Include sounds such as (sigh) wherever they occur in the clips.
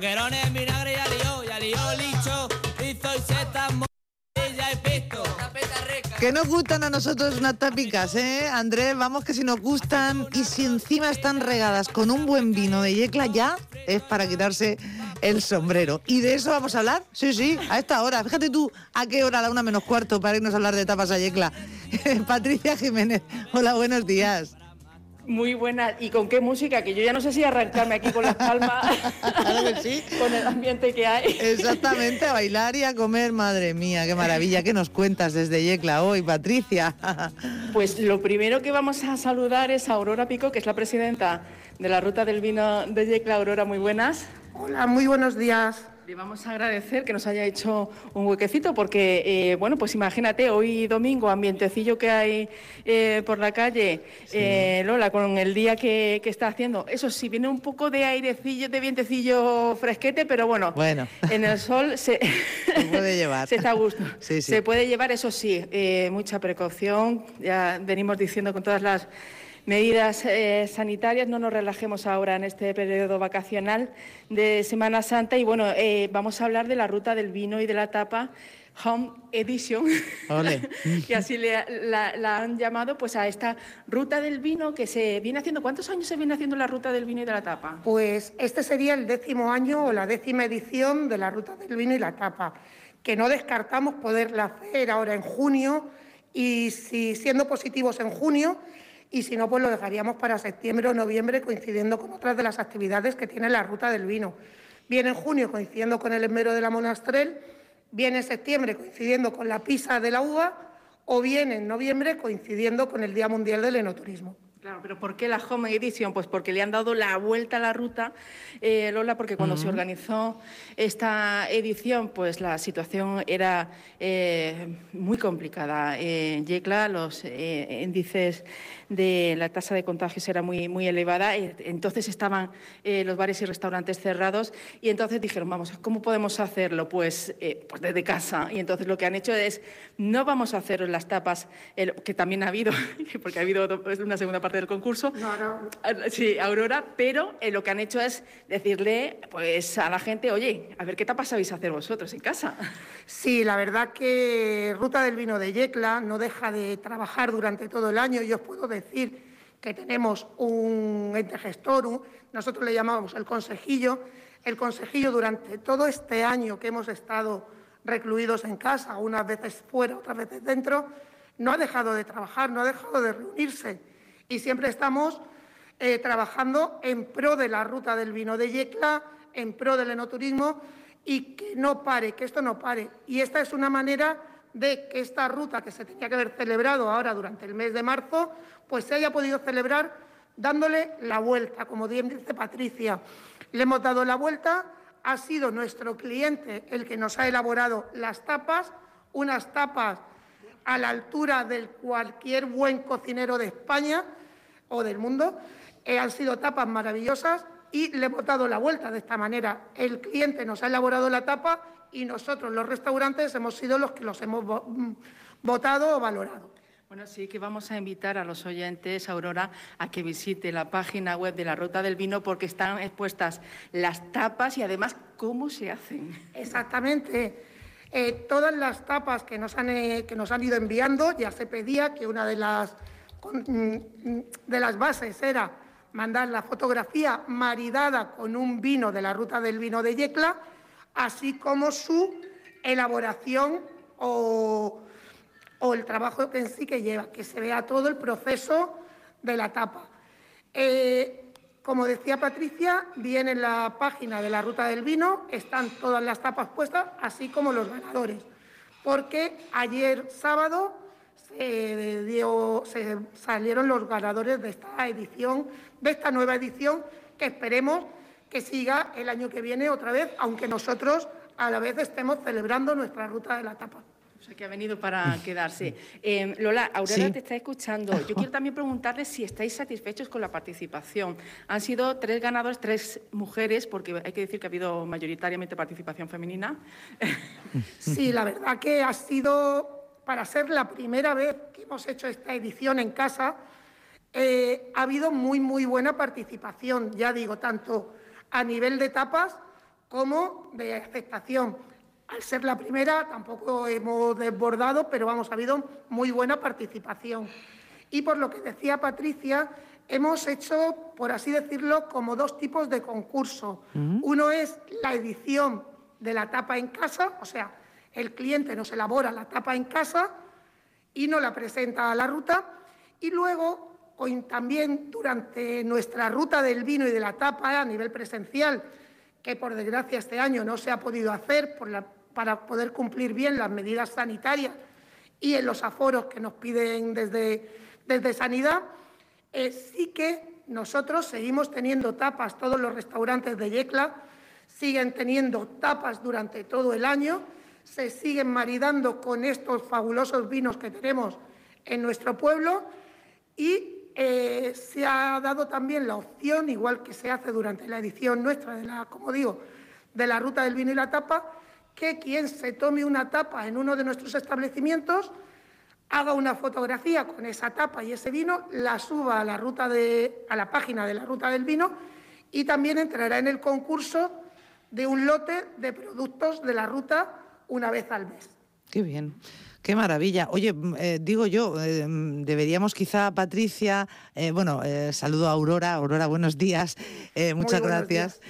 Boquerones vinagre ya lió, licho, y setas. Que nos gustan a nosotros unas tapicas, ¿eh? Andrés, vamos que si nos gustan y si encima están regadas con un buen vino de yecla ya es para quitarse el sombrero. ¿Y de eso vamos a hablar? Sí, sí, a esta hora. Fíjate tú a qué hora, a la una menos cuarto, para irnos a hablar de tapas a yecla. (laughs) Patricia Jiménez, hola, buenos días. Muy buena. ¿Y con qué música? Que yo ya no sé si arrancarme aquí con las palmas. (laughs) Claro que sí. con el ambiente que hay. Exactamente, a bailar y a comer, madre mía, qué maravilla. ¿Qué nos cuentas desde Yecla hoy, Patricia? (laughs) Pues lo primero que vamos a saludar es a Aurora Pico, que es la presidenta de la Ruta del Vino de Yecla. Aurora, muy buenas. Hola, muy buenos días. Le vamos a agradecer que nos haya hecho un huequecito porque, eh, bueno, pues imagínate, hoy domingo, ambientecillo que hay eh, por la calle, eh, Lola, con el día que, que está haciendo. Eso sí, viene un poco de airecillo, de vientecillo fresquete, pero bueno, Bueno. en el sol (laughs) se, Se puede llevar. (laughs) se está a gusto. Sí, sí. Se puede llevar, eso sí, mucha precaución. Ya venimos diciendo con todas las medidas eh, sanitarias, no nos relajemos ahora en este periodo vacacional de Semana Santa y bueno, eh, vamos a hablar de la ruta del vino y de la tapa. Home Edition, que (laughs) así le- la, la han llamado pues a esta ruta del vino que se viene haciendo. ¿Cuántos años se viene haciendo la ruta del vino y de la tapa? Pues este sería el décimo año o la décima edición de la Ruta del Vino y la Tapa, que no descartamos poderla hacer ahora en junio y si siendo positivos en junio y si no pues lo dejaríamos para septiembre o noviembre coincidiendo con otras de las actividades que tiene la Ruta del Vino. Viene en junio coincidiendo con el esmero de la Monastrel, viene en septiembre coincidiendo con la pisa de la uva o viene en noviembre coincidiendo con el Día Mundial del Enoturismo. Claro, pero ¿por qué la Home Edition? Pues porque le han dado la vuelta a la ruta, eh, Lola, porque cuando se organizó esta edición, pues la situación era eh, muy complicada. Eh, Yecla los eh, índices de la tasa de contagios era muy, muy elevada, entonces estaban los bares y restaurantes cerrados y entonces dijeron, vamos, ¿cómo podemos hacerlo? Pues, pues desde casa. Y entonces lo que han hecho es, no vamos a hacer las tapas, el- que también ha habido, (laughs) porque ha habido do- una segunda parte del concurso, Ah, Sí, Aurora, pero eh, lo que han hecho es decirle pues, a la gente, oye, a ver qué tapas sabéis hacer vosotros en casa. Sí, la verdad que Ruta del Vino de Yecla no deja de trabajar durante todo el año. Yo os puedo decir que tenemos un ente gestor, un- nosotros le llamamos el consejillo. El consejillo durante todo este año que hemos estado recluidos en casa, unas veces fuera, otras veces dentro, no ha dejado de trabajar, no ha dejado de reunirse. Y siempre estamos eh, trabajando en pro de la ruta del vino de Yecla, en pro del enoturismo y que no pare, que esto no pare. Y esta es una manera de que esta ruta que se tenía que haber celebrado ahora durante el mes de marzo, pues se haya podido celebrar dándole la vuelta, como bien dice Patricia. Le hemos dado la vuelta, ha sido nuestro cliente el que nos ha elaborado las tapas, unas tapas a la altura de cualquier buen cocinero de España o del mundo. Eh, han sido tapas maravillosas y le hemos dado la vuelta de esta manera. El cliente nos ha elaborado la tapa y nosotros, los restaurantes, hemos sido los que los hemos mm, votado o valorado. Bueno, sí que vamos a invitar a los oyentes, Aurora, a que visite la página web de la Ruta del Vino porque están expuestas las tapas y además cómo se hacen. Exactamente. Eh, todas las tapas que nos, han, eh, que nos han ido enviando, ya se pedía que una de las, de las bases era mandar la fotografía maridada con un vino de la ruta del vino de Yecla, así como su elaboración o, el trabajo en sí que lleva, que se vea todo el proceso de la tapa. Eh, como decía Patricia, viene en la página de la Ruta del Vino, están todas las tapas puestas, así como los ganadores. Porque ayer sábado se, dio- se salieron los ganadores de esta edición, de esta nueva edición, que esperemos que siga el año que viene otra vez, aunque nosotros a la vez estemos celebrando nuestra Ruta de la Tapa. O sea, que ha venido para quedarse. Eh, Lola, Aurora Sí. te está escuchando. Yo quiero también preguntarle si estáis satisfechos con la participación. Han sido tres ganadores, tres mujeres, porque hay que decir que ha habido mayoritariamente participación femenina. Sí, la verdad que ha sido, para ser la primera vez que hemos hecho esta edición en casa, eh, ha habido muy, muy buena participación, ya digo, tanto a nivel de tapas como de aceptación. Al ser la primera, tampoco hemos desbordado, pero vamos, ha habido muy buena participación. Y por lo que decía Patricia, hemos hecho, por así decirlo, como dos tipos de concurso. Uno es la edición de la tapa en casa, o sea, el cliente nos elabora la tapa en casa y nos la presenta a la ruta. Y luego, también durante nuestra ruta del vino y de la tapa a nivel presencial, que por desgracia este año no se ha podido hacer para poder cumplir bien las medidas sanitarias y en los aforos que nos piden desde, desde Sanidad, eh, sí que nosotros seguimos teniendo tapas, todos los restaurantes de Yecla siguen teniendo tapas durante todo el año, se siguen maridando con estos fabulosos vinos que tenemos en nuestro pueblo y eh, se ha dado también la opción, igual que se hace durante la edición nuestra, de la, como digo, de la ruta del vino y la tapa, que quien se tome una tapa en uno de nuestros establecimientos haga una fotografía con esa tapa y ese vino, la suba a la, ruta de, a la página de la ruta del vino y también entrará en el concurso de un lote de productos de la ruta una vez al mes. Qué maravilla. Oye, mm, eh, digo yo, eh, mm, deberíamos quizá, Patricia, eh, bueno, saludo a Aurora. Aurora, buenos días. muchas gracias.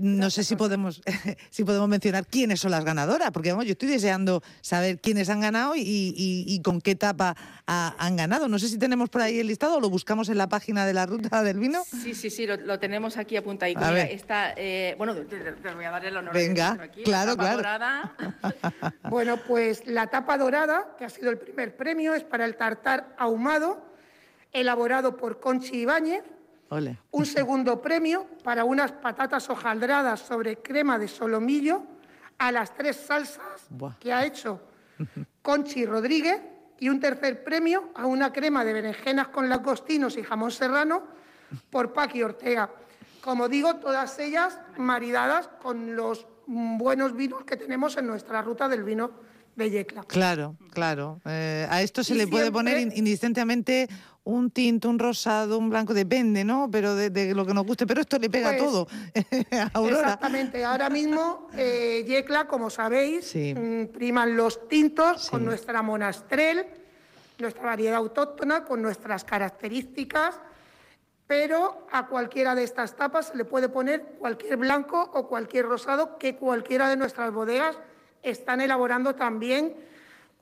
no sé si podemos, (laughs) si podemos mencionar quiénes son las ganadoras, porque vamos, yo estoy deseando saber quiénes han ganado y, con qué etapa han ganado. No sé si tenemos por ahí el listado o lo buscamos en la página de la ruta del vino. Sí, sí, sí, lo, tenemos aquí apuntadito. A Está, bueno, te, voy a dar el honor. Venga, claro, claro. (laughs) bueno, pues la tapa dorada que ha sido el primer premio, es para el tartar ahumado, elaborado por Conchi Ibáñez. Un segundo premio para unas patatas hojaldradas sobre crema de solomillo a las tres salsas que ha hecho Conchi Rodríguez. Y un tercer premio a una crema de berenjenas con langostinos y jamón serrano por Paqui Ortega. Como digo, todas ellas maridadas con los buenos vinos que tenemos en nuestra ruta del vino Claro, claro. Eh, a esto se le puede poner indistintamente un tinto, un rosado, un blanco, depende, ¿no? Pero de, lo que nos guste. Pero esto le pega pues, todo, (laughs) Exactamente. Ahora mismo, eh, Yecla, como sabéis, mm, priman los tintos con nuestra monastrel, nuestra variedad autóctona, con nuestras características pero a cualquiera de estas tapas se le puede poner cualquier blanco o cualquier rosado que cualquiera de nuestras bodegas están elaborando también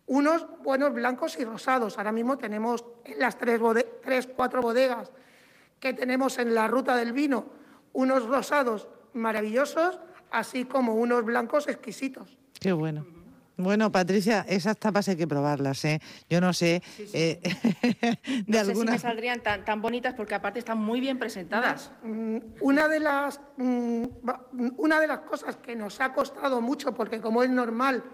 unos buenos blancos y rosados. Ahora mismo tenemos en las tres, tres, cuatro bodegas que tenemos en la ruta del vino unos rosados maravillosos, así como unos blancos exquisitos. Qué bueno. Bueno, Patricia, esas tapas hay que probarlas, ¿eh? Yo no sé. Eh, (laughs) de no sé si me saldrían tan, tan, bonitas porque aparte están muy bien presentadas. Mm, una de las mm, una de las cosas que nos ha costado mucho, porque como es normal,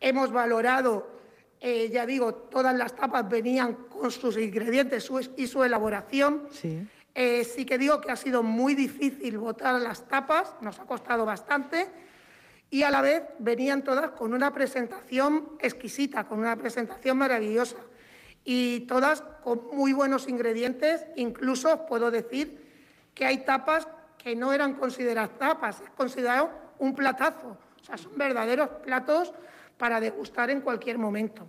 hemos valorado, eh, ya digo, todas las tapas venían con sus ingredientes y su elaboración. Sí. Eh, sí que digo que ha sido muy difícil votar las tapas, nos ha costado bastante y a la vez venían todas con una presentación exquisita, con una presentación maravillosa y todas con muy buenos ingredientes. Incluso puedo decir que hay tapas que no eran consideradas tapas, es considerado un platazo. O sea, son verdaderos platos para degustar en cualquier momento.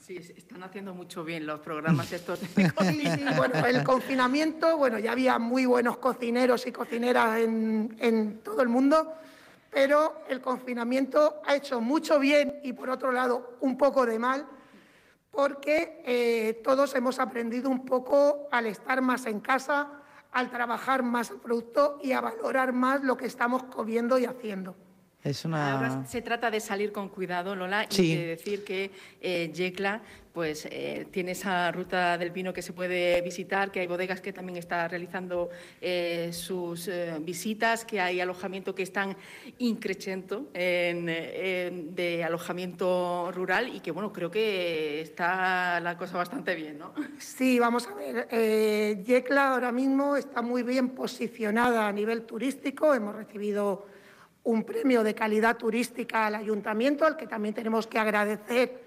Sí, están haciendo mucho bien los programas estos de (laughs) bueno, el confinamiento, bueno, ya había muy buenos cocineros y cocineras en, en todo el mundo, pero el confinamiento ha hecho mucho bien y, por otro lado, un poco de mal, porque eh, todos hemos aprendido un poco al estar más en casa, al trabajar más el producto y a valorar más lo que estamos comiendo y haciendo. Es una... se trata de salir con cuidado, Lola, y de decir que eh, Yecla pues, eh, tiene esa ruta del vino que se puede visitar, que hay bodegas que también están realizando eh, sus visitas, que hay alojamiento que están increciendo en, de alojamiento rural y que, bueno, creo que está la cosa bastante bien, ¿no? Sí, vamos a ver. Yecla ahora mismo está muy bien posicionada a nivel turístico. Hemos recibido un premio de calidad turística al ayuntamiento, al que también tenemos que agradecer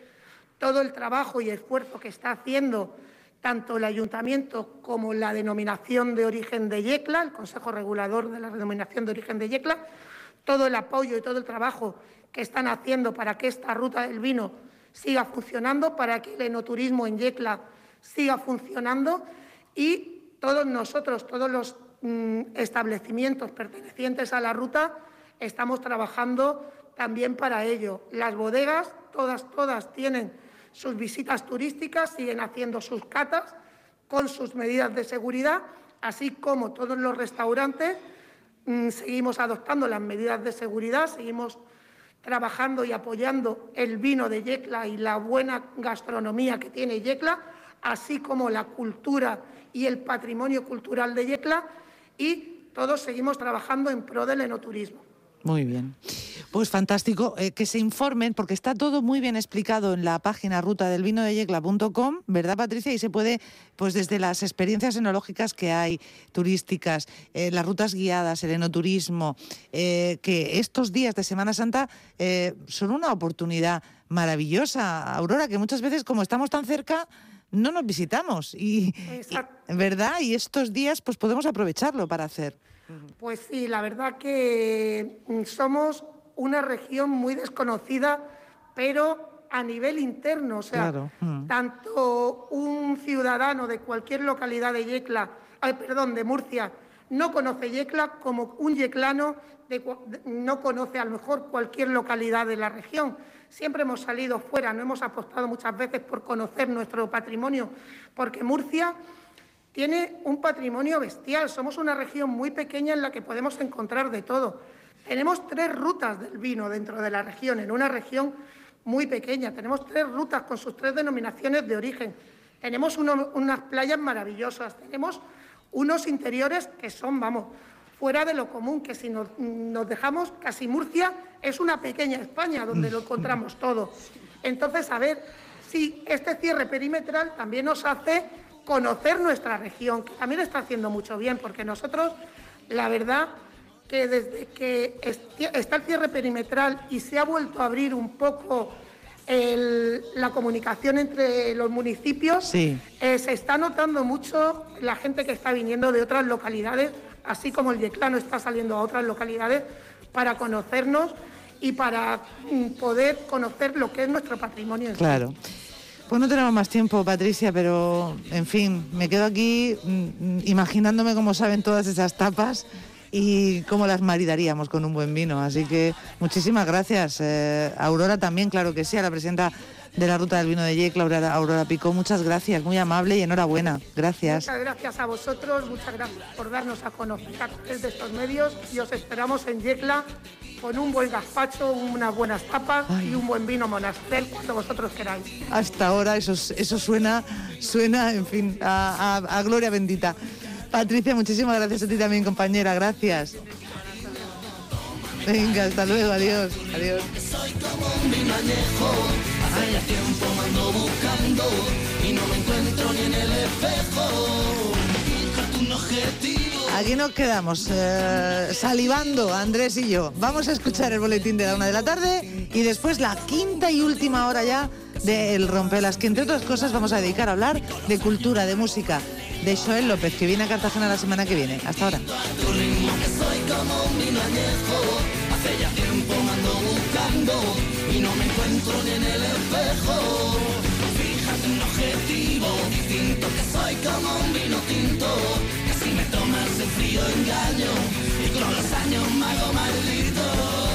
todo el trabajo y esfuerzo que está haciendo tanto el ayuntamiento como la denominación de origen de Yecla, el Consejo Regulador de la denominación de origen de Yecla, todo el apoyo y todo el trabajo que están haciendo para que esta ruta del vino siga funcionando, para que el enoturismo en Yecla siga funcionando y todos nosotros, todos los mm, establecimientos pertenecientes a la ruta, estamos trabajando también para ello. Las bodegas, todas, todas tienen sus visitas turísticas, siguen haciendo sus catas con sus medidas de seguridad, así como todos los restaurantes mm, seguimos adoptando las medidas de seguridad, seguimos trabajando y apoyando el vino de Yecla y la buena gastronomía que tiene Yecla, así como la cultura y el patrimonio cultural de Yecla, y todos seguimos trabajando en pro del enoturismo. Muy bien. Pues fantástico eh, que se informen porque está todo muy bien explicado en la página ruta del vino de yecla.com, ¿verdad Patricia? Y se puede, pues desde las experiencias enológicas que hay, turísticas, eh, las rutas guiadas, el enoturismo, eh, que estos días de Semana Santa son una oportunidad maravillosa, Aurora, que muchas veces como estamos tan cerca no nos visitamos y, verdad y estos días pues podemos aprovecharlo para hacer pues sí, la verdad que mm, somos una región muy desconocida, pero a nivel interno, o sea, mm. tanto un ciudadano de cualquier localidad de Yecla, perdón, de Murcia, no conoce Yecla como un yeclano no conoce a lo mejor cualquier localidad de la región. Siempre hemos salido fuera, no hemos apostado muchas veces por conocer nuestro patrimonio, porque Murcia tiene un patrimonio bestial. Somos una región muy pequeña en la que podemos encontrar de todo. Tenemos tres rutas del vino dentro de la región, en una región muy pequeña. Tenemos tres rutas con sus tres denominaciones de origen. Tenemos unas playas maravillosas. Tenemos unos interiores que son, vamos, fuera de lo común, que si nos, nos dejamos, casi Murcia es una pequeña España donde lo encontramos todo. Entonces, a ver si este cierre perimetral también nos hace conocer nuestra región, que también está haciendo mucho bien, porque nosotros, la verdad, que desde que está el cierre perimetral y se ha vuelto a abrir un poco la comunicación entre los municipios, eh, se está notando mucho la gente que está viniendo de otras localidades, así como el Yeclano está saliendo a otras localidades para conocernos y para mm, poder conocer lo que es nuestro patrimonio. claro. Pues no tenemos más tiempo, Patricia, pero en fin, me quedo aquí mm, imaginándome cómo saben todas esas tapas y cómo las maridaríamos con un buen vino. Así que muchísimas gracias. Eh, Aurora también, claro que sí, a la presidenta de la Ruta del Vino de Yecla, Aurora, Aurora Picó. Muchas gracias, muy amable y enhorabuena. Gracias. Muchas gracias a vosotros, muchas gracias por darnos a conocer de estos medios y os esperamos en Yecla con un buen gazpacho, unas buenas tapas y un buen vino monastel cuando vosotros queráis. Hasta ahora eso, eso suena, suena, en fin, a, gloria bendita. Patricia, muchísimas gracias a ti también, compañera. Gracias. Venga, hasta luego, adiós. Adiós. tiempo buscando y no me encuentro ni en el espejo. Aquí nos quedamos eh, salivando, Andrés y yo. Vamos a escuchar el boletín de la una de la tarde y después la quinta y última hora ya del Rompelas, que entre otras cosas vamos a dedicar a hablar de cultura, de música, de Joel López, que viene a Cartagena la semana que viene. Hasta ahora tomarse frío engaño y con los años mago maldito.